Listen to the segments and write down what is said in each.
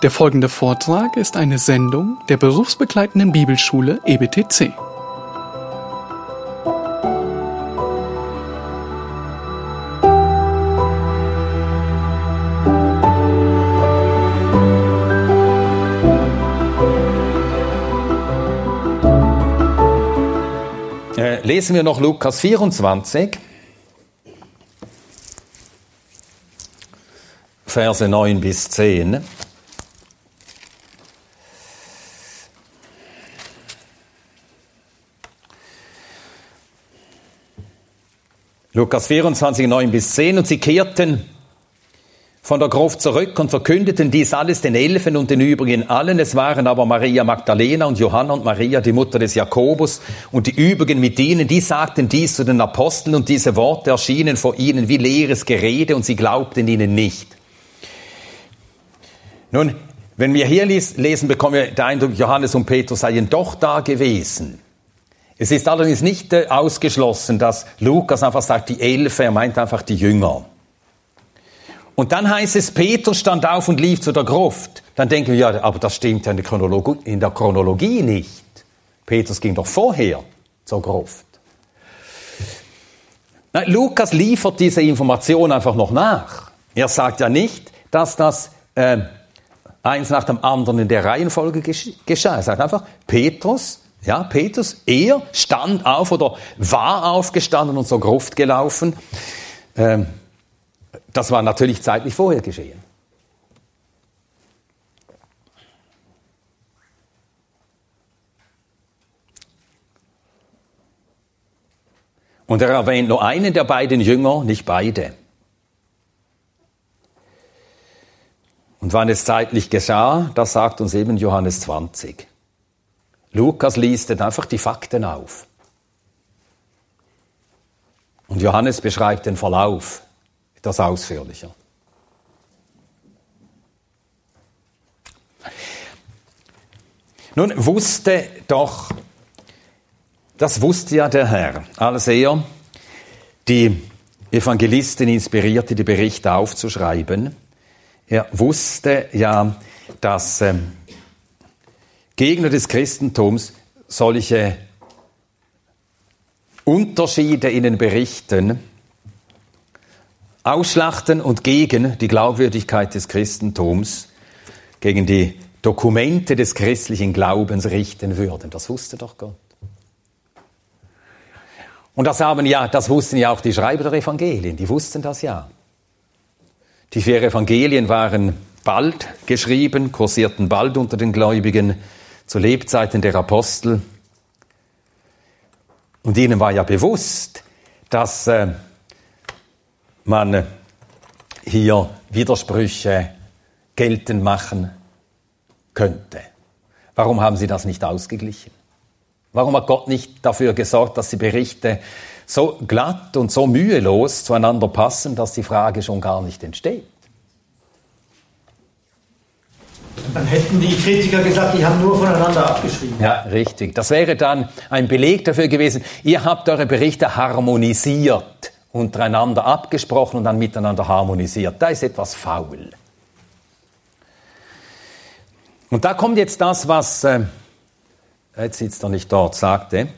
Der folgende Vortrag ist eine Sendung der berufsbegleitenden Bibelschule EBTC. Äh, lesen wir noch Lukas 24, Verse 9 bis 10. Lukas 24, 9 bis 10. Und sie kehrten von der Gruft zurück und verkündeten dies alles den Elfen und den übrigen allen. Es waren aber Maria Magdalena und Johanna und Maria, die Mutter des Jakobus, und die übrigen mit ihnen, die sagten dies zu den Aposteln und diese Worte erschienen vor ihnen wie leeres Gerede und sie glaubten ihnen nicht. Nun, wenn wir hier lesen, bekommen wir den Eindruck, Johannes und Petrus seien doch da gewesen. Es ist allerdings nicht äh, ausgeschlossen, dass Lukas einfach sagt, die Elfe, er meint einfach die Jünger. Und dann heißt es, Petrus stand auf und lief zu der Gruft. Dann denken wir, ja, aber das stimmt ja in der Chronologie, in der Chronologie nicht. Petrus ging doch vorher zur Gruft. Na, Lukas liefert diese Information einfach noch nach. Er sagt ja nicht, dass das äh, eins nach dem anderen in der Reihenfolge geschah. Er sagt einfach, Petrus ja, Petrus, er stand auf oder war aufgestanden und zur Gruft gelaufen. Ähm, das war natürlich zeitlich vorher geschehen. Und er erwähnt nur einen der beiden Jünger, nicht beide. Und wann es zeitlich geschah, das sagt uns eben Johannes 20. Lukas listet einfach die Fakten auf. Und Johannes beschreibt den Verlauf etwas ausführlicher. Nun wusste doch, das wusste ja der Herr, als er die Evangelisten inspirierte, die Berichte aufzuschreiben. Er wusste ja, dass ähm, Gegner des Christentums solche Unterschiede in den Berichten ausschlachten und gegen die Glaubwürdigkeit des Christentums, gegen die Dokumente des christlichen Glaubens richten würden. Das wusste doch Gott. Und das haben ja, das wussten ja auch die Schreiber der Evangelien, die wussten das ja. Die vier Evangelien waren bald geschrieben, kursierten bald unter den Gläubigen zu Lebzeiten der Apostel. Und ihnen war ja bewusst, dass äh, man hier Widersprüche geltend machen könnte. Warum haben sie das nicht ausgeglichen? Warum hat Gott nicht dafür gesorgt, dass die Berichte so glatt und so mühelos zueinander passen, dass die Frage schon gar nicht entsteht? Dann hätten die Kritiker gesagt, die haben nur voneinander abgeschrieben. Ja, richtig. Das wäre dann ein Beleg dafür gewesen, ihr habt eure Berichte harmonisiert, untereinander abgesprochen und dann miteinander harmonisiert. Da ist etwas faul. Und da kommt jetzt das, was, äh, jetzt sitzt er nicht dort, sagte,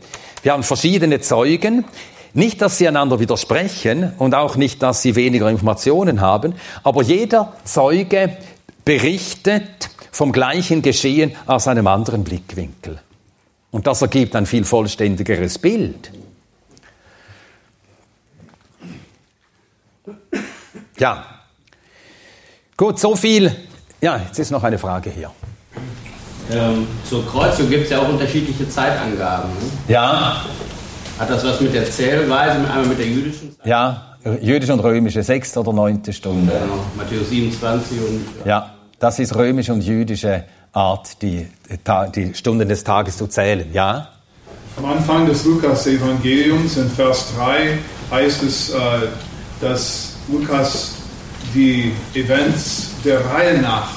wir haben verschiedene Zeugen, nicht, dass sie einander widersprechen und auch nicht, dass sie weniger Informationen haben, aber jeder Zeuge berichtet vom gleichen Geschehen aus einem anderen Blickwinkel. Und das ergibt ein viel vollständigeres Bild. Ja. Gut, so viel. Ja, jetzt ist noch eine Frage hier. Ähm, zur Kreuzung gibt es ja auch unterschiedliche Zeitangaben. Ne? Ja. Hat das was mit der Zählweise, einmal mit der jüdischen Zeit? Ja, jüdische und römische, sechste oder neunte Stunde. Genau, Matthäus 27 und. Ja. Das ist römische und jüdische Art, die, die Stunden des Tages zu zählen. Ja? Am Anfang des Lukas-Evangeliums in Vers 3 heißt es, äh, dass Lukas die Events der Reihe nach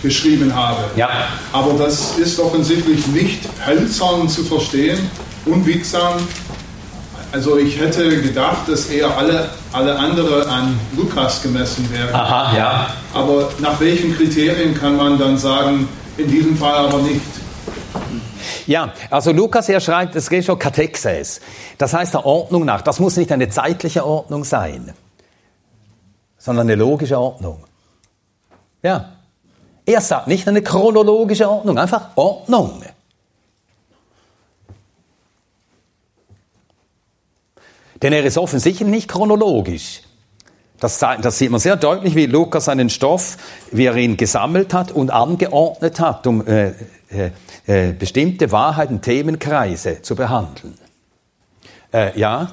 beschrieben habe. Ja. Aber das ist offensichtlich nicht hölzern zu verstehen, unbiegsam. Also ich hätte gedacht, dass eher alle, alle andere an Lukas gemessen werden. Aha, ja. Aber nach welchen Kriterien kann man dann sagen, in diesem Fall aber nicht? Ja, also Lukas, er schreibt, es geht schon Katexes. Das heißt der Ordnung nach. Das muss nicht eine zeitliche Ordnung sein, sondern eine logische Ordnung. Ja. Er sagt nicht eine chronologische Ordnung, einfach Ordnung. Denn er ist offensichtlich nicht chronologisch. Das, das, sieht man sehr deutlich, wie Lukas seinen Stoff, wie er ihn gesammelt hat und angeordnet hat, um äh, äh, äh, bestimmte Wahrheiten, Themenkreise zu behandeln. Äh, ja?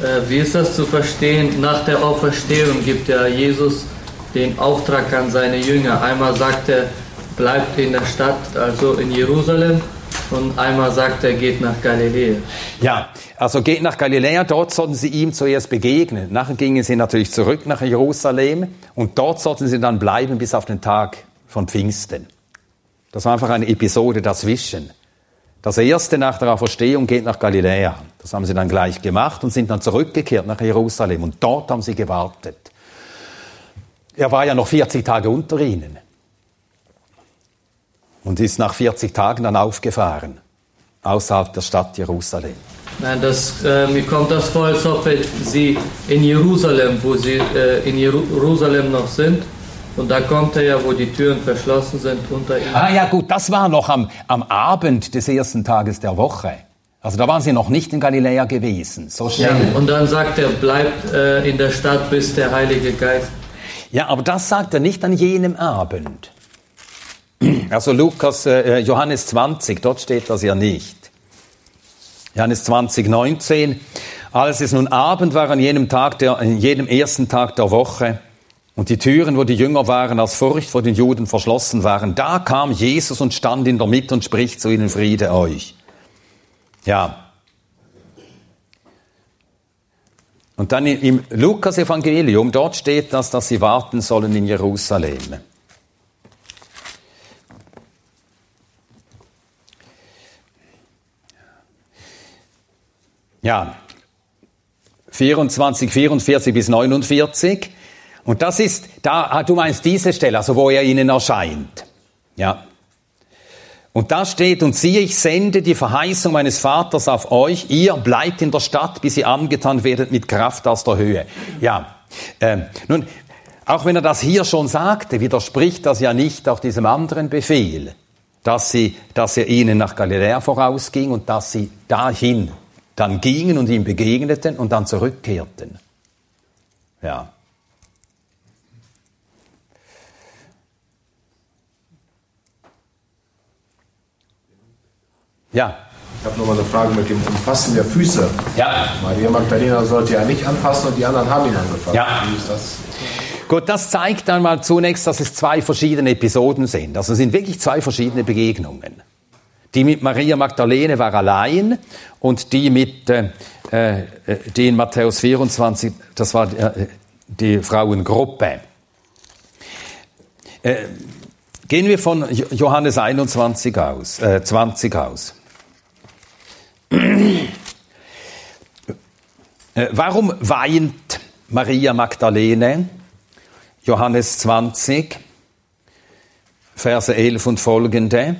Äh, wie ist das zu verstehen? Nach der Auferstehung gibt ja Jesus den Auftrag an seine Jünger. Einmal sagt er, bleibt in der Stadt, also in Jerusalem, und einmal sagt er, geht nach Galiläa. Ja, also geht nach Galiläa, dort sollten sie ihm zuerst begegnen. Nachher gingen sie natürlich zurück nach Jerusalem und dort sollten sie dann bleiben bis auf den Tag von Pfingsten. Das war einfach eine Episode dazwischen. Das erste nach der Auferstehung geht nach Galiläa. Das haben sie dann gleich gemacht und sind dann zurückgekehrt nach Jerusalem und dort haben sie gewartet. Er war ja noch 40 Tage unter ihnen und ist nach 40 Tagen dann aufgefahren, außerhalb der Stadt Jerusalem. Nein, das, äh, mir kommt das vor, als ob sie in Jerusalem, wo sie äh, in Jerusalem noch sind, und da kommt er ja, wo die Türen verschlossen sind, unter ihnen. Ah ja gut, das war noch am, am Abend des ersten Tages der Woche. Also da waren sie noch nicht in Galiläa gewesen. So schnell. Ja, und dann sagt er, bleibt äh, in der Stadt, bis der Heilige Geist. Ja, aber das sagt er nicht an jenem Abend. Also Lukas, äh, Johannes 20, dort steht das ja nicht. Johannes 20, 19. Als es nun Abend war an jenem Tag, der, an jedem ersten Tag der Woche, und die Türen, wo die Jünger waren, aus Furcht vor den Juden verschlossen waren, da kam Jesus und stand in der Mitte und spricht zu ihnen, Friede euch. Ja. Und dann im Lukas-Evangelium, dort steht das, dass sie warten sollen in Jerusalem. Ja, 24, 44 bis 49. Und das ist, da, ah, du meinst diese Stelle, also wo er ihnen erscheint. Ja. Und da steht, und siehe, ich sende die Verheißung meines Vaters auf euch, ihr bleibt in der Stadt, bis ihr angetan werdet mit Kraft aus der Höhe. Ja, ähm, nun, auch wenn er das hier schon sagte, widerspricht das ja nicht auch diesem anderen Befehl, dass, sie, dass er ihnen nach Galiläa vorausging und dass sie dahin dann gingen und ihm begegneten und dann zurückkehrten. Ja. Ja. Ich habe nochmal eine Frage mit dem Umfassen der Füße. Ja. Maria Magdalena sollte ja nicht anfassen und die anderen haben ihn angefasst. Ja. Wie ist das? Gut, das zeigt dann mal zunächst, dass es zwei verschiedene Episoden sind. Also es sind wirklich zwei verschiedene Begegnungen. Die mit Maria Magdalene war allein und die mit, äh, äh, die in Matthäus 24, das war äh, die Frauengruppe. Äh, gehen wir von Johannes 21 aus, äh, 20 aus. Äh, warum weint Maria Magdalene? Johannes 20, Verse 11 und folgende.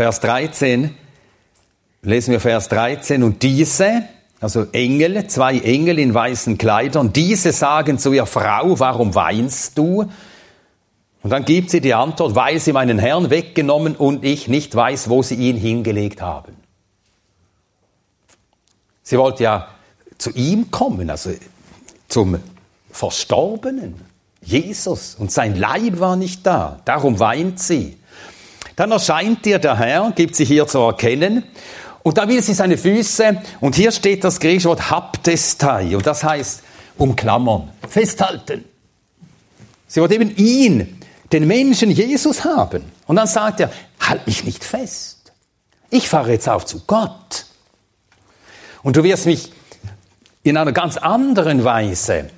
Vers 13, lesen wir Vers 13, und diese, also Engel, zwei Engel in weißen Kleidern, diese sagen zu ihr Frau, warum weinst du? Und dann gibt sie die Antwort, weil sie meinen Herrn weggenommen und ich nicht weiß, wo sie ihn hingelegt haben. Sie wollte ja zu ihm kommen, also zum Verstorbenen, Jesus, und sein Leib war nicht da, darum weint sie. Dann erscheint ihr der Herr, gibt sich hier zu erkennen, und da will sie seine Füße, und hier steht das griechische Wort haptestai, und das heißt umklammern, festhalten. Sie wollte eben ihn, den Menschen Jesus haben. Und dann sagt er, halt mich nicht fest. Ich fahre jetzt auf zu Gott. Und du wirst mich in einer ganz anderen Weise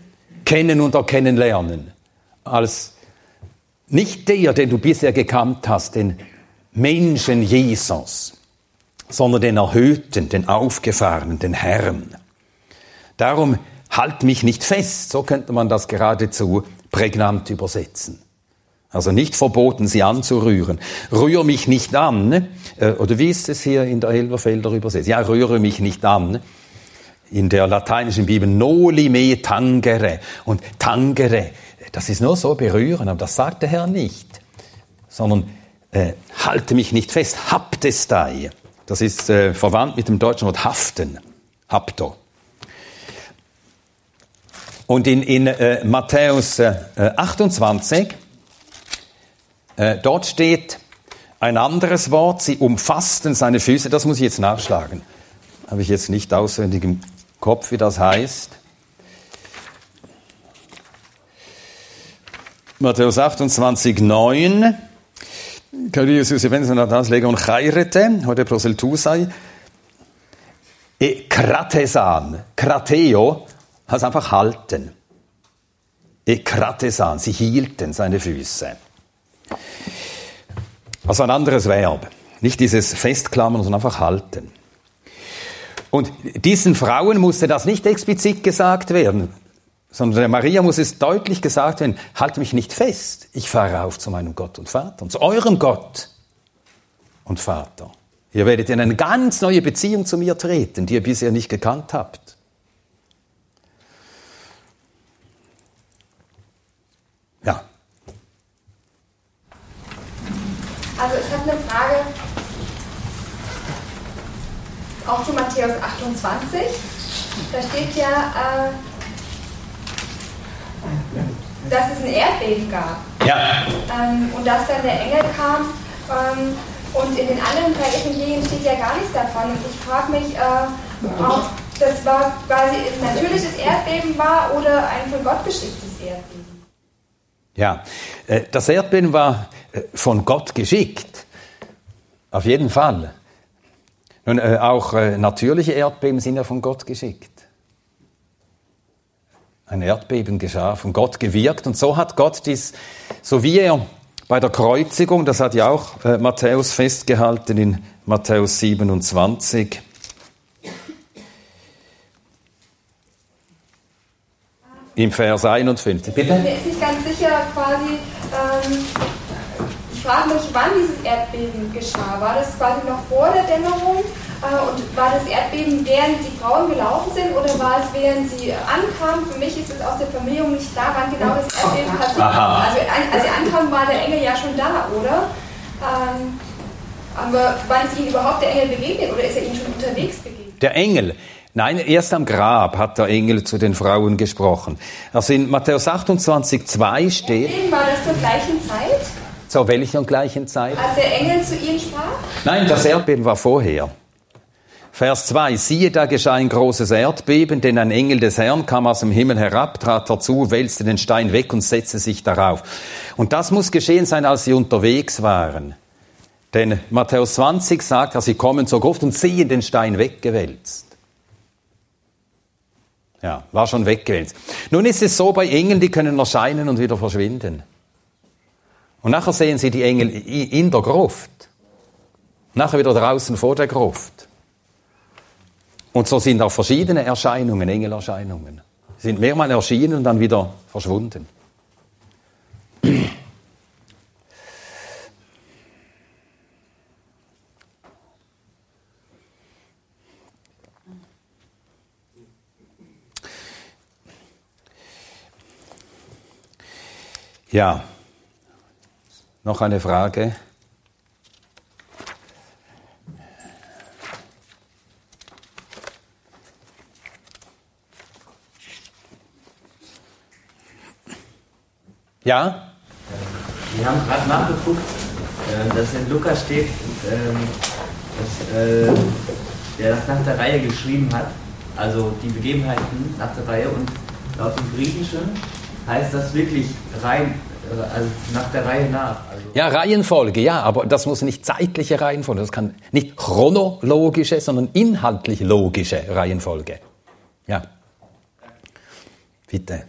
kennen und erkennen lernen, als nicht der, den du bisher gekannt hast, den Menschen Jesus. sondern den Erhöhten, den Aufgefahrenen, den Herrn. Darum halt mich nicht fest, so könnte man das geradezu prägnant übersetzen. Also nicht verboten, sie anzurühren. Rühr mich nicht an. Äh, oder wie ist es hier in der Elberfelder übersetzt? Ja, rühre mich nicht an. In der lateinischen Bibel noli me tangere. Und tangere, das ist nur so berühren, aber das sagt der Herr nicht. Sondern äh, halte mich nicht fest, haptestai. Das ist äh, verwandt mit dem deutschen Wort haften. Hapto. Und in, in äh, Matthäus äh, 28, äh, dort steht ein anderes Wort, sie umfassten seine Füße, das muss ich jetzt nachschlagen. Habe ich jetzt nicht auswendig im Kopf, wie das heißt. Matthäus 28, 9. Kyrios Josephens Legon Chairete, heute Proseltusai. E kratesan, krateo, heißt einfach halten. E kratesan, sie hielten seine Füße. Also ein anderes Verb. Nicht dieses Festklammern, sondern einfach halten. Und diesen Frauen musste das nicht explizit gesagt werden, sondern der Maria muss es deutlich gesagt werden, halt mich nicht fest, ich fahre auf zu meinem Gott und Vater, und zu eurem Gott und Vater. Ihr werdet in eine ganz neue Beziehung zu mir treten, die ihr bisher nicht gekannt habt. Ja. Also ich habe eine Frage auch zu Matthäus 28. Da steht ja, äh, dass es ein Erdbeben gab. Ja. Ähm, und dass dann der Engel kam. Ähm, und in den anderen drei Evangelien steht ja gar nichts davon. Und ich frage mich, äh, ob das war quasi ein natürliches Erdbeben war oder ein von Gott geschicktes Erdbeben. Ja, äh, das Erdbeben war äh, von Gott geschickt. Auf jeden Fall. Nun, äh, auch natürliche Erdbeben sind ja von Gott geschickt. Ein Erdbeben geschah, von Gott gewirkt. Und so hat Gott dies, so wie er bei der Kreuzigung, das hat ja auch äh, Matthäus festgehalten in Matthäus 27, im Vers 51. Bitte? Ich bin jetzt nicht ganz sicher, quasi, ähm, ich frage mich, wann dieses Erdbeben geschah. War das quasi noch vor der Dämmerung? Äh, und war das Erdbeben, während die Frauen gelaufen sind oder war es, während sie ankamen? Für mich ist es aus der Vermehrung nicht klar, wann genau das Erdbeben passiert Also als sie ankamen, war der Engel ja schon da, oder? Ähm, aber wann ist ihnen überhaupt der Engel begegnet oder ist er ihnen schon unterwegs begegnet? Der Engel. Nein, erst am Grab hat der Engel zu den Frauen gesprochen. Also in Matthäus 28, 2 steht. War das zur gleichen Zeit? Zur welcher gleichen Zeit? Als der Engel zu ihnen sprach? Nein, das Erdbeben war vorher. Vers 2, siehe, da geschah ein großes Erdbeben, denn ein Engel des Herrn kam aus dem Himmel herab, trat dazu, wälzte den Stein weg und setzte sich darauf. Und das muss geschehen sein, als sie unterwegs waren. Denn Matthäus 20 sagt, dass sie kommen zur Gruft und sehen den Stein weggewälzt. Ja, war schon weggewälzt. Nun ist es so bei Engeln, die können erscheinen und wieder verschwinden. Und nachher sehen sie die Engel in der Gruft. Nachher wieder draußen vor der Gruft. Und so sind auch verschiedene Erscheinungen, Engelerscheinungen. Sind mehrmals erschienen und dann wieder verschwunden. Ja, noch eine Frage. Ja? Wir haben gerade nachgeguckt, äh, dass in Lukas steht, ähm, dass äh, der das nach der Reihe geschrieben hat, also die Begebenheiten nach der Reihe und laut dem Griechischen heißt das wirklich rein, äh, also nach der Reihe nach. Also ja, Reihenfolge, ja, aber das muss nicht zeitliche Reihenfolge, das kann nicht chronologische, sondern inhaltlich logische Reihenfolge. Ja. Bitte.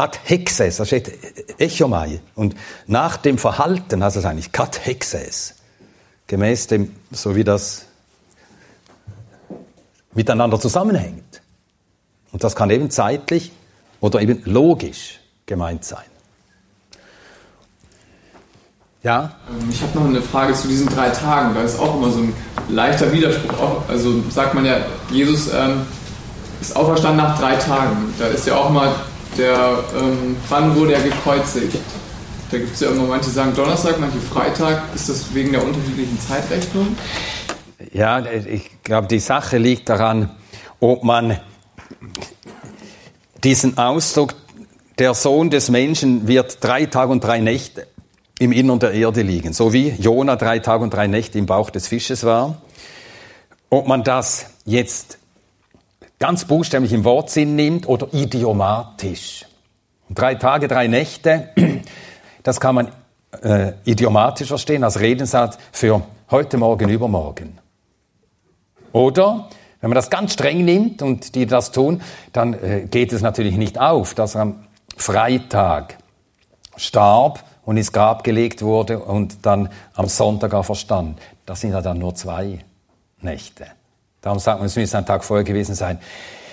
Kat Hexes, da steht Echomai. Und nach dem Verhalten heißt es eigentlich Kat Hexes. gemäß dem, so wie das miteinander zusammenhängt. Und das kann eben zeitlich oder eben logisch gemeint sein. Ja? Ähm, Ich habe noch eine Frage zu diesen drei Tagen. Da ist auch immer so ein leichter Widerspruch. Also sagt man ja, Jesus ähm, ist auferstanden nach drei Tagen. Da ist ja auch mal der, ähm, wann wurde er gekreuzigt? Da gibt es ja immer, manche sagen Donnerstag, manche Freitag. Ist das wegen der unterschiedlichen Zeitrechnung? Ja, ich glaube, die Sache liegt daran, ob man diesen Ausdruck, der Sohn des Menschen wird drei Tage und drei Nächte im Innern der Erde liegen, so wie Jona drei Tage und drei Nächte im Bauch des Fisches war. Ob man das jetzt ganz buchstäblich im Wortsinn nimmt oder idiomatisch. Drei Tage, drei Nächte, das kann man äh, idiomatisch verstehen als Redensatz für heute, morgen, übermorgen. Oder, wenn man das ganz streng nimmt und die das tun, dann äh, geht es natürlich nicht auf, dass am Freitag starb und ins Grab gelegt wurde und dann am Sonntag auch verstand. Das sind ja dann nur zwei Nächte. Darum sagt man, es müsste ein Tag vorher gewesen sein.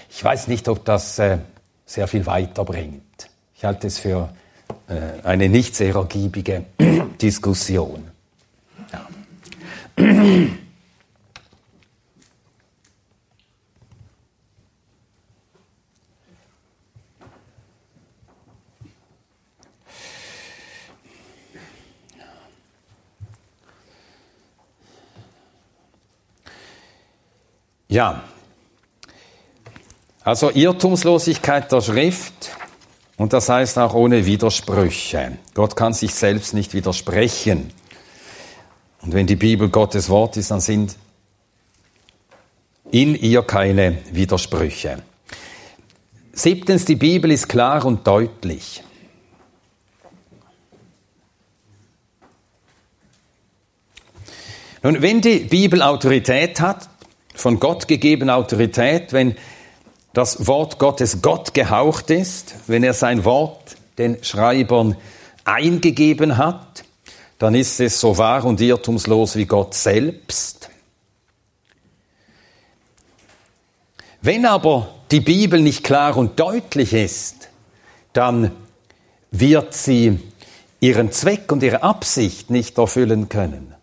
Ich weiß nicht, ob das äh, sehr viel weiterbringt. Ich halte es für äh, eine nicht sehr ergiebige Diskussion. Ja. Ja, also Irrtumslosigkeit der Schrift und das heißt auch ohne Widersprüche. Gott kann sich selbst nicht widersprechen. Und wenn die Bibel Gottes Wort ist, dann sind in ihr keine Widersprüche. Siebtens, die Bibel ist klar und deutlich. Nun, wenn die Bibel Autorität hat, von Gott gegebene Autorität, wenn das Wort Gottes Gott gehaucht ist, wenn er sein Wort den Schreibern eingegeben hat, dann ist es so wahr und irrtumslos wie Gott selbst. Wenn aber die Bibel nicht klar und deutlich ist, dann wird sie ihren Zweck und ihre Absicht nicht erfüllen können.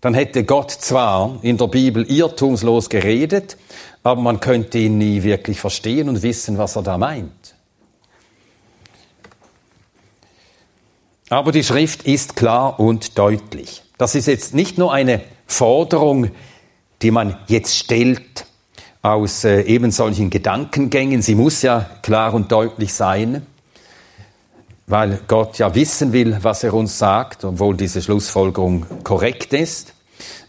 Dann hätte Gott zwar in der Bibel irrtumslos geredet, aber man könnte ihn nie wirklich verstehen und wissen, was er da meint. Aber die Schrift ist klar und deutlich. Das ist jetzt nicht nur eine Forderung, die man jetzt stellt aus äh, eben solchen Gedankengängen. Sie muss ja klar und deutlich sein, weil Gott ja wissen will, was er uns sagt, obwohl diese Schlussfolgerung korrekt ist.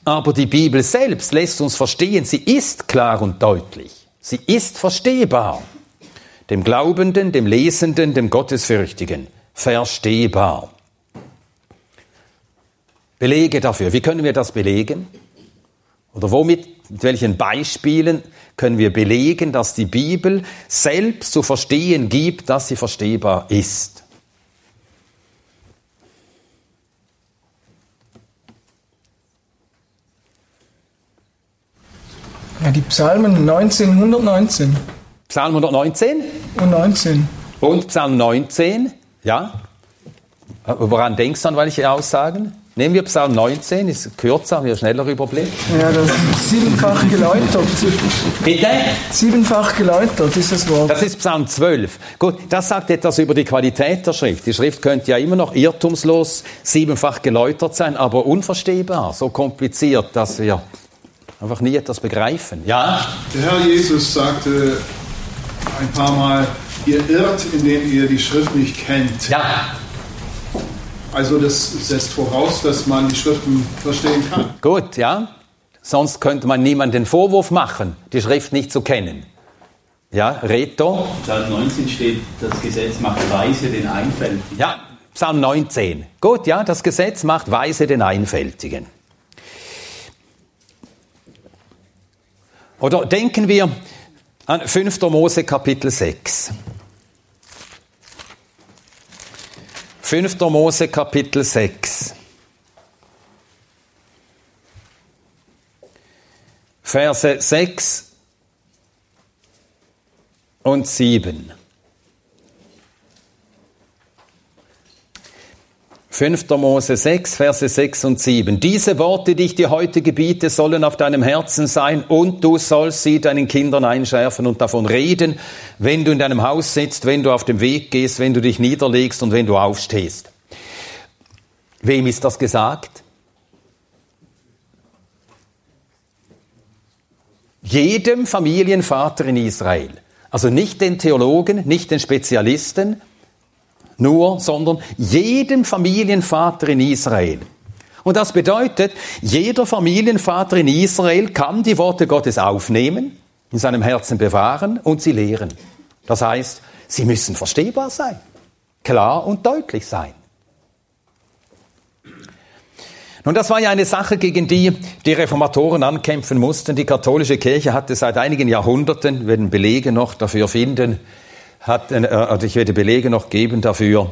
Aber die Bibel selbst lässt uns verstehen, sie ist klar und deutlich. Sie ist verstehbar. Dem Glaubenden, dem Lesenden, dem Gottesfürchtigen. Verstehbar. Belege dafür. Wie können wir das belegen? Oder womit, mit welchen Beispielen können wir belegen, dass die Bibel selbst zu verstehen gibt, dass sie verstehbar ist? Ja, die Psalmen 19, 119 Psalm 119 und 19. und Psalm 19, ja? Woran denkst du an welche Aussagen? Nehmen wir Psalm 19, ist kürzer, haben wir schneller Überblick. Ja, das ist siebenfach geläutert. Bitte? Siebenfach geläutert ist das Wort. Das ist Psalm 12. Gut, das sagt etwas über die Qualität der Schrift. Die Schrift könnte ja immer noch irrtumslos siebenfach geläutert sein, aber unverstehbar, so kompliziert, dass wir einfach nie etwas begreifen. Ja? Der Herr Jesus sagte ein paar Mal, ihr irrt, indem ihr die Schrift nicht kennt. Ja. Also das setzt voraus, dass man die Schriften verstehen kann. Gut, ja? Sonst könnte man niemanden den Vorwurf machen, die Schrift nicht zu kennen. Ja, Reto? Psalm 19 steht, das Gesetz macht weise den Einfältigen. Ja, Psalm 19. Gut, ja, das Gesetz macht weise den Einfältigen. Oder denken wir an 5. Mose Kapitel 6. 5. Mose Kapitel 6. Verse 6 und 7. 5. Mose 6, Verse 6 und 7. Diese Worte, die ich dir heute gebiete, sollen auf deinem Herzen sein und du sollst sie deinen Kindern einschärfen und davon reden, wenn du in deinem Haus sitzt, wenn du auf dem Weg gehst, wenn du dich niederlegst und wenn du aufstehst. Wem ist das gesagt? Jedem Familienvater in Israel. Also nicht den Theologen, nicht den Spezialisten, nur, sondern jedem Familienvater in Israel. Und das bedeutet, jeder Familienvater in Israel kann die Worte Gottes aufnehmen, in seinem Herzen bewahren und sie lehren. Das heißt, sie müssen verstehbar sein, klar und deutlich sein. Nun, das war ja eine Sache, gegen die die Reformatoren ankämpfen mussten. Die katholische Kirche hatte seit einigen Jahrhunderten, werden Belege noch dafür finden, hat, äh, also ich werde Belege noch geben dafür,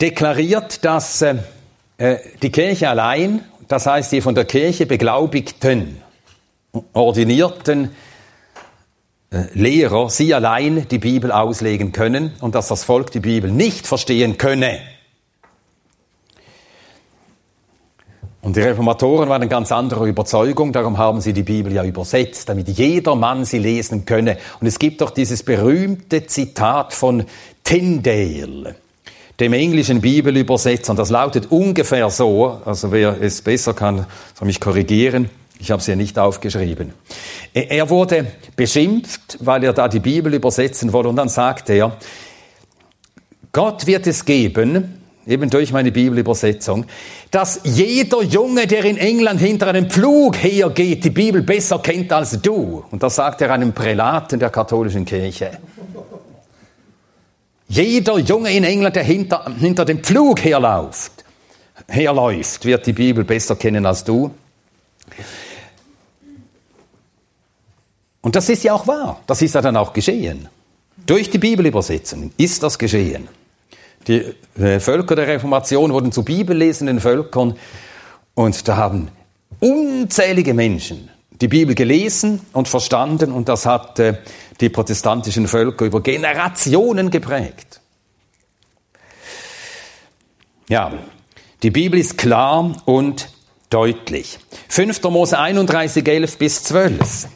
deklariert, dass äh, äh, die Kirche allein, das heißt die von der Kirche beglaubigten, ordinierten äh, Lehrer, sie allein die Bibel auslegen können und dass das Volk die Bibel nicht verstehen könne. Und die Reformatoren waren ganz anderer Überzeugung, darum haben sie die Bibel ja übersetzt, damit jeder Mann sie lesen könne. Und es gibt doch dieses berühmte Zitat von Tyndale, dem englischen Bibelübersetzer. Und das lautet ungefähr so, also wer es besser kann, soll mich korrigieren. Ich habe es ja nicht aufgeschrieben. Er wurde beschimpft, weil er da die Bibel übersetzen wollte. Und dann sagte er, Gott wird es geben, eben durch meine Bibelübersetzung, dass jeder Junge, der in England hinter einem Pflug hergeht, die Bibel besser kennt als du. Und das sagt er einem Prälaten der katholischen Kirche. Jeder Junge in England, der hinter, hinter dem Pflug herläuft, herläuft, wird die Bibel besser kennen als du. Und das ist ja auch wahr. Das ist ja dann auch geschehen. Durch die Bibelübersetzungen ist das geschehen. Die äh, Völker der Reformation wurden zu bibellesenden Völkern und da haben unzählige Menschen die Bibel gelesen und verstanden und das hat äh, die protestantischen Völker über Generationen geprägt. Ja, die Bibel ist klar und deutlich. 5. Mose 31, 11 bis 12.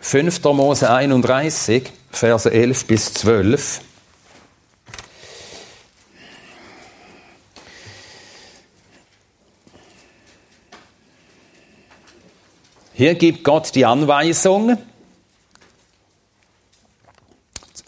5. Mose 31, Verse 11 bis 12. Hier gibt Gott die Anweisung.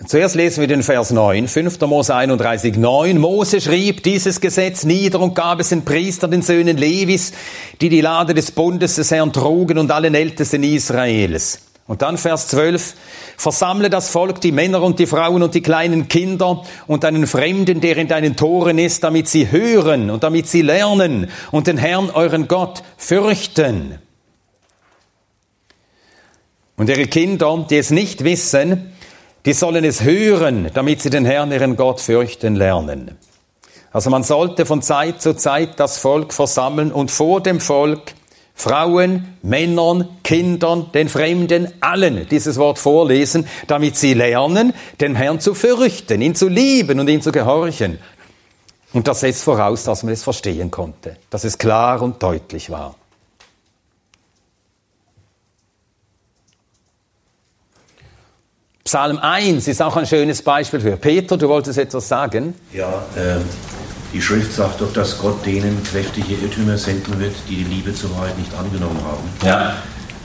Zuerst lesen wir den Vers 9, 5. Mose 31, 9. Mose schrieb dieses Gesetz nieder und gab es den Priestern, den Söhnen Levis, die die Lade des Bundes des Herrn trugen und allen Ältesten Israels. Und dann Vers 12, versammle das Volk, die Männer und die Frauen und die kleinen Kinder und einen Fremden, der in deinen Toren ist, damit sie hören und damit sie lernen und den Herrn, euren Gott, fürchten. Und ihre Kinder, die es nicht wissen, die sollen es hören, damit sie den Herrn, ihren Gott, fürchten lernen. Also man sollte von Zeit zu Zeit das Volk versammeln und vor dem Volk Frauen, Männern, Kindern, den Fremden, allen dieses Wort vorlesen, damit sie lernen, den Herrn zu fürchten, ihn zu lieben und ihn zu gehorchen. Und das setzt voraus, dass man es verstehen konnte, dass es klar und deutlich war. Psalm 1 ist auch ein schönes Beispiel für. Peter, du wolltest etwas sagen? Ja, äh, die Schrift sagt doch, dass Gott denen kräftige Irrtümer senden wird, die die Liebe zur Wahrheit nicht angenommen haben. Ja.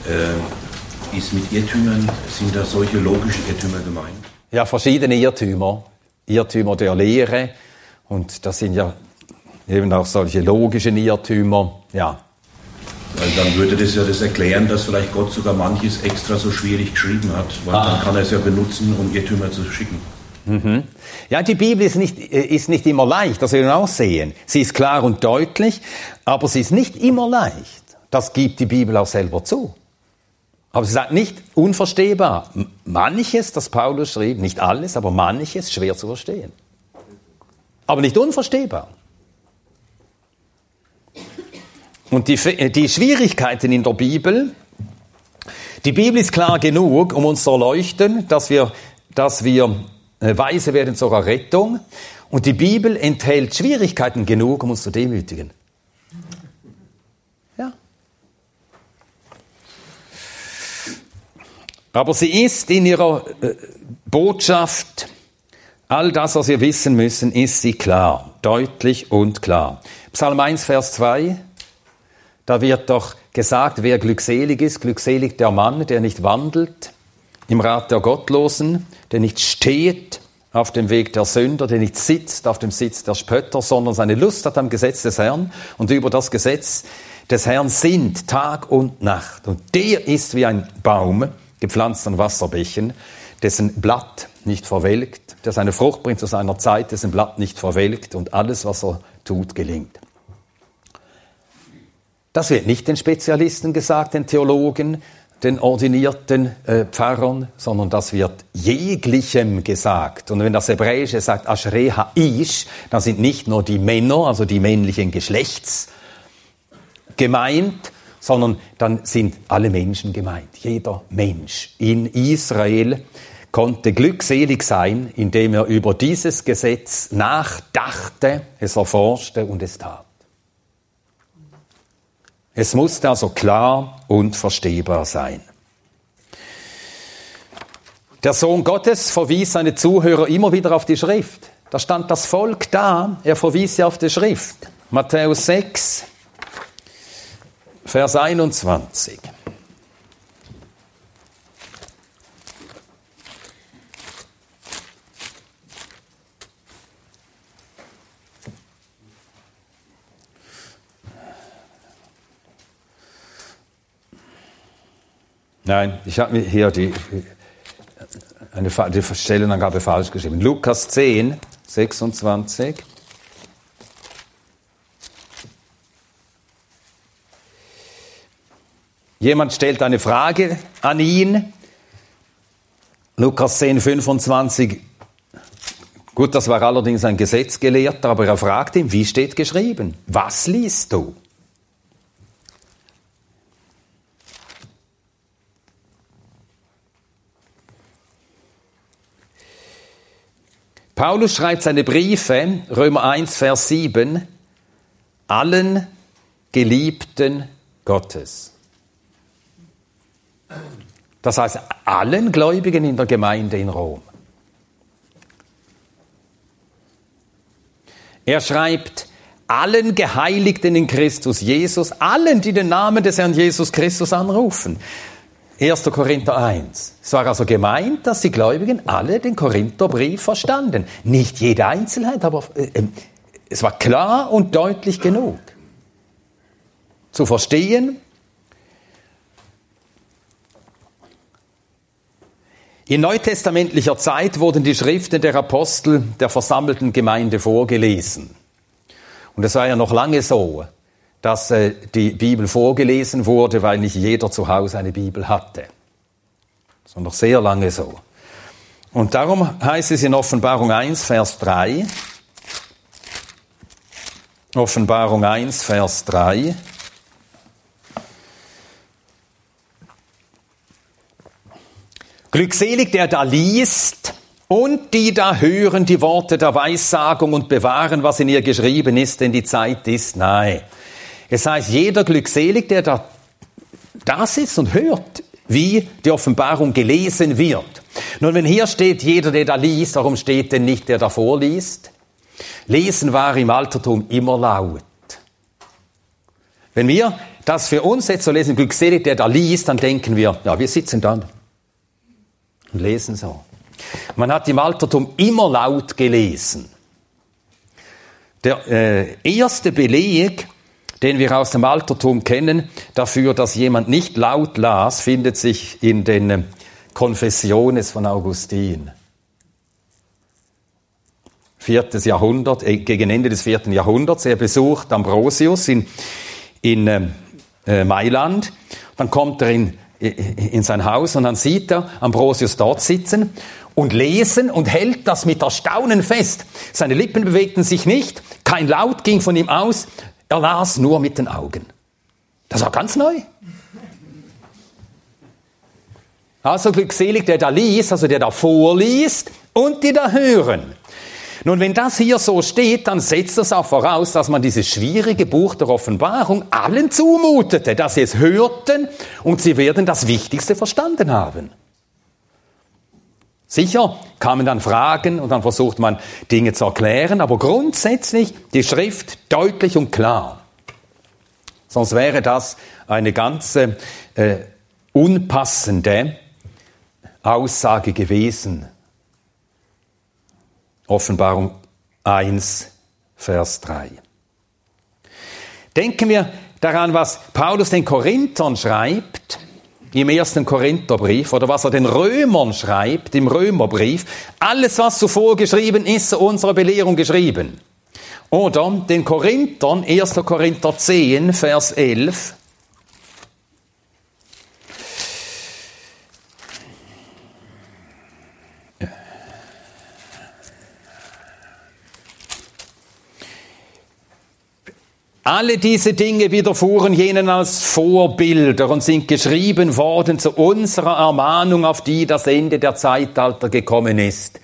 Äh, ist mit Irrtümern, sind da solche logischen Irrtümer gemeint? Ja, verschiedene Irrtümer. Irrtümer der Lehre. Und das sind ja eben auch solche logischen Irrtümer. Ja. Weil dann würde das ja das erklären, dass vielleicht Gott sogar manches extra so schwierig geschrieben hat, weil ah. dann kann er es ja benutzen, um Irrtümer zu schicken. Mhm. Ja, die Bibel ist nicht, äh, ist nicht immer leicht, das werden wir auch sehen. Sie ist klar und deutlich, aber sie ist nicht immer leicht. Das gibt die Bibel auch selber zu. Aber sie sagt nicht unverstehbar. Manches, das Paulus schrieb, nicht alles, aber manches schwer zu verstehen. Aber nicht unverstehbar. Und die, die Schwierigkeiten in der Bibel, die Bibel ist klar genug, um uns zu erleuchten, dass wir, dass wir weise werden zur Errettung. Und die Bibel enthält Schwierigkeiten genug, um uns zu demütigen. Ja. Aber sie ist in ihrer äh, Botschaft, all das, was wir wissen müssen, ist sie klar, deutlich und klar. Psalm 1, Vers 2. Da wird doch gesagt, wer glückselig ist, glückselig der Mann, der nicht wandelt im Rat der Gottlosen, der nicht steht auf dem Weg der Sünder, der nicht sitzt auf dem Sitz der Spötter, sondern seine Lust hat am Gesetz des Herrn und über das Gesetz des Herrn sind Tag und Nacht. Und der ist wie ein Baum, gepflanzt an Wasserbächen, dessen Blatt nicht verwelkt, der seine Frucht bringt zu seiner Zeit, dessen Blatt nicht verwelkt und alles, was er tut, gelingt. Das wird nicht den Spezialisten gesagt, den Theologen, den ordinierten äh, Pfarrern, sondern das wird jeglichem gesagt. Und wenn das Hebräische sagt Ashrei Ish, dann sind nicht nur die Männer, also die männlichen Geschlechts gemeint, sondern dann sind alle Menschen gemeint. Jeder Mensch in Israel konnte glückselig sein, indem er über dieses Gesetz nachdachte, es erforschte und es tat. Es musste also klar und verstehbar sein. Der Sohn Gottes verwies seine Zuhörer immer wieder auf die Schrift. Da stand das Volk da, er verwies sie auf die Schrift. Matthäus 6, Vers 21. Nein, ich habe mir hier die, eine, die Stellenangabe falsch geschrieben. Lukas 10, 26. Jemand stellt eine Frage an ihn. Lukas 10, 25. Gut, das war allerdings ein Gesetzgelehrter, aber er fragt ihn, wie steht geschrieben? Was liest du? Paulus schreibt seine Briefe, Römer 1, Vers 7, allen Geliebten Gottes. Das heißt, allen Gläubigen in der Gemeinde in Rom. Er schreibt allen Geheiligten in Christus Jesus, allen, die den Namen des Herrn Jesus Christus anrufen. 1. Korinther 1. Es war also gemeint, dass die Gläubigen alle den Korintherbrief verstanden. Nicht jede Einzelheit, aber äh, ähm, es war klar und deutlich genug. Zu verstehen, In neutestamentlicher Zeit wurden die Schriften der Apostel der versammelten Gemeinde vorgelesen. Und es war ja noch lange so, dass äh, die Bibel vorgelesen wurde, weil nicht jeder zu Hause eine Bibel hatte. Das war noch sehr lange so. Und darum heißt es in Offenbarung 1, Vers 3, Offenbarung 1, Vers 3, Glückselig, der da liest und die da hören die Worte der Weissagung und bewahren, was in ihr geschrieben ist, denn die Zeit ist nahe. Es heißt, jeder glückselig, der da, da sitzt und hört, wie die Offenbarung gelesen wird. Nun, wenn hier steht, jeder, der da liest, warum steht denn nicht der da vorliest? Lesen war im Altertum immer laut. Wenn wir das für uns jetzt so lesen, glückselig, der da liest, dann denken wir, ja, wir sitzen da und lesen so. Man hat im Altertum immer laut gelesen. Der äh, erste Beleg den wir aus dem Altertum kennen, dafür, dass jemand nicht laut las, findet sich in den Konfessiones von Augustin. Viertes Jahrhundert, äh, gegen Ende des vierten Jahrhunderts. Er besucht Ambrosius in, in äh, Mailand. Dann kommt er in, in sein Haus und dann sieht er Ambrosius dort sitzen und lesen und hält das mit Erstaunen fest. Seine Lippen bewegten sich nicht, kein Laut ging von ihm aus, er las nur mit den Augen. Das war ganz neu. Also glückselig, der da liest, also der da vorliest und die da hören. Nun, wenn das hier so steht, dann setzt das auch voraus, dass man dieses schwierige Buch der Offenbarung allen zumutete, dass sie es hörten und sie werden das Wichtigste verstanden haben. Sicher kamen dann Fragen und dann versucht man Dinge zu erklären, aber grundsätzlich die Schrift deutlich und klar. Sonst wäre das eine ganz äh, unpassende Aussage gewesen. Offenbarung 1, Vers 3. Denken wir daran, was Paulus den Korinthern schreibt im ersten Korintherbrief oder was er den Römern schreibt im Römerbrief. Alles, was zuvor geschrieben ist, unserer Belehrung geschrieben. Oder den Korinthern, 1. Korinther 10, Vers 11. Alle diese Dinge widerfuhren jenen als Vorbilder und sind geschrieben worden zu unserer Ermahnung, auf die das Ende der Zeitalter gekommen ist.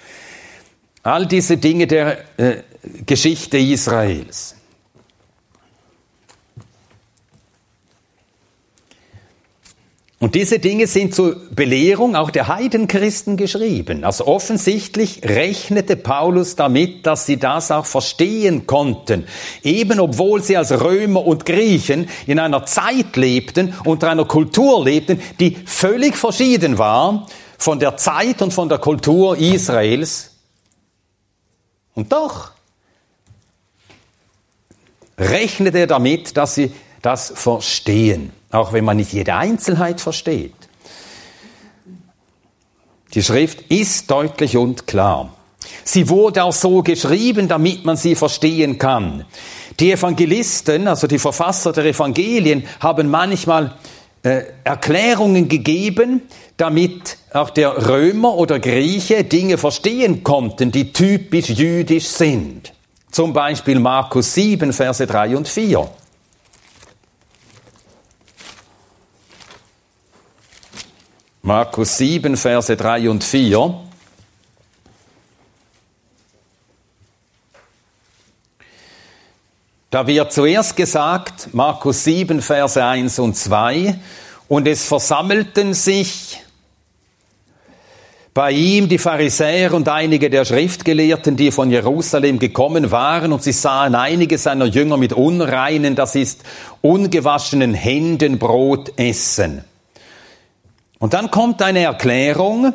All diese Dinge der äh, Geschichte Israels. Und diese Dinge sind zur Belehrung auch der Heidenchristen geschrieben. Also offensichtlich rechnete Paulus damit, dass sie das auch verstehen konnten. Eben obwohl sie als Römer und Griechen in einer Zeit lebten, unter einer Kultur lebten, die völlig verschieden war von der Zeit und von der Kultur Israels. Und doch rechnete er damit, dass sie das verstehen auch wenn man nicht jede Einzelheit versteht. Die Schrift ist deutlich und klar. Sie wurde auch so geschrieben, damit man sie verstehen kann. Die Evangelisten, also die Verfasser der Evangelien, haben manchmal äh, Erklärungen gegeben, damit auch der Römer oder Grieche Dinge verstehen konnten, die typisch jüdisch sind. Zum Beispiel Markus 7, Verse 3 und 4. Markus 7, Verse 3 und 4. Da wird zuerst gesagt, Markus 7, Verse 1 und 2, und es versammelten sich bei ihm die Pharisäer und einige der Schriftgelehrten, die von Jerusalem gekommen waren, und sie sahen einige seiner Jünger mit unreinen, das ist ungewaschenen Händen Brot essen. Und dann kommt eine Erklärung,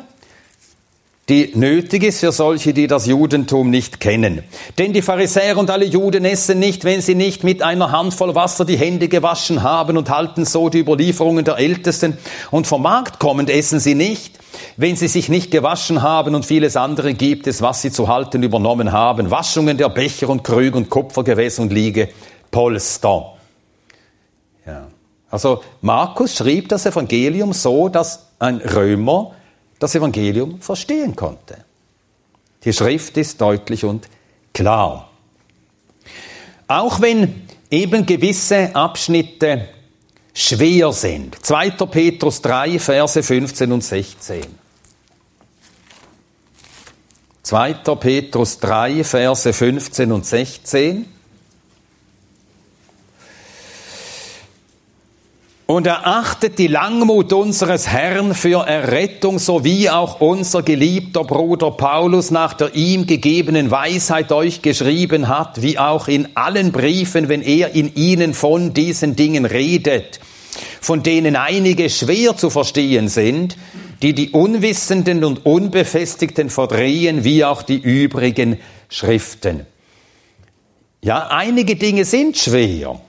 die nötig ist für solche, die das Judentum nicht kennen. Denn die Pharisäer und alle Juden essen nicht, wenn sie nicht mit einer Handvoll Wasser die Hände gewaschen haben und halten so die Überlieferungen der Ältesten. Und vom Markt kommend essen sie nicht, wenn sie sich nicht gewaschen haben und vieles andere gibt es, was sie zu halten übernommen haben. Waschungen der Becher und Krüge und Kupfergewässer und Liege, Polster. Also Markus schrieb das Evangelium so, dass ein Römer das Evangelium verstehen konnte. Die Schrift ist deutlich und klar. Auch wenn eben gewisse Abschnitte schwer sind. 2. Petrus 3, Verse 15 und 16. 2. Petrus 3, Verse 15 und 16. Und erachtet die Langmut unseres Herrn für Errettung, so wie auch unser geliebter Bruder Paulus nach der ihm gegebenen Weisheit euch geschrieben hat, wie auch in allen Briefen, wenn er in ihnen von diesen Dingen redet, von denen einige schwer zu verstehen sind, die die Unwissenden und Unbefestigten verdrehen, wie auch die übrigen Schriften. Ja, einige Dinge sind schwer.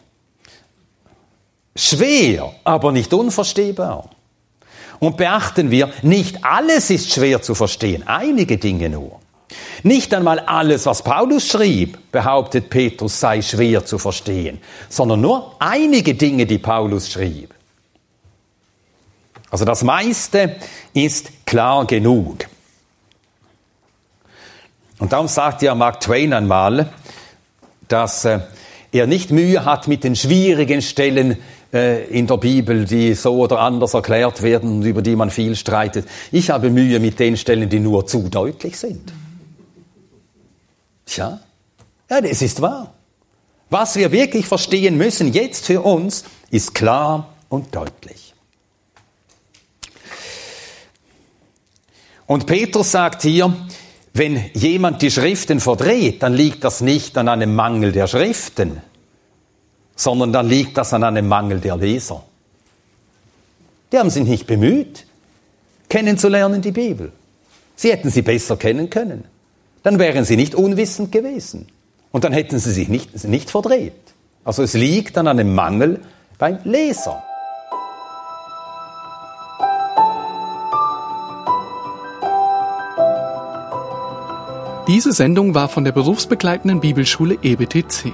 Schwer, aber nicht unverstehbar. Und beachten wir, nicht alles ist schwer zu verstehen, einige Dinge nur. Nicht einmal alles, was Paulus schrieb, behauptet Petrus, sei schwer zu verstehen, sondern nur einige Dinge, die Paulus schrieb. Also das meiste ist klar genug. Und darum sagt ja Mark Twain einmal, dass äh, er nicht Mühe hat mit den schwierigen Stellen äh, in der Bibel, die so oder anders erklärt werden und über die man viel streitet. Ich habe Mühe mit den Stellen, die nur zu deutlich sind. Tja, ja, das ist wahr. Was wir wirklich verstehen müssen jetzt für uns, ist klar und deutlich. Und Petrus sagt hier, wenn jemand die Schriften verdreht, dann liegt das nicht an einem Mangel der Schriften, sondern dann liegt das an einem Mangel der Leser. Die haben sich nicht bemüht, kennenzulernen die Bibel. Sie hätten sie besser kennen können. Dann wären sie nicht unwissend gewesen. Und dann hätten sie sich nicht, nicht verdreht. Also es liegt an einem Mangel beim Leser. Diese Sendung war von der berufsbegleitenden Bibelschule EBTC.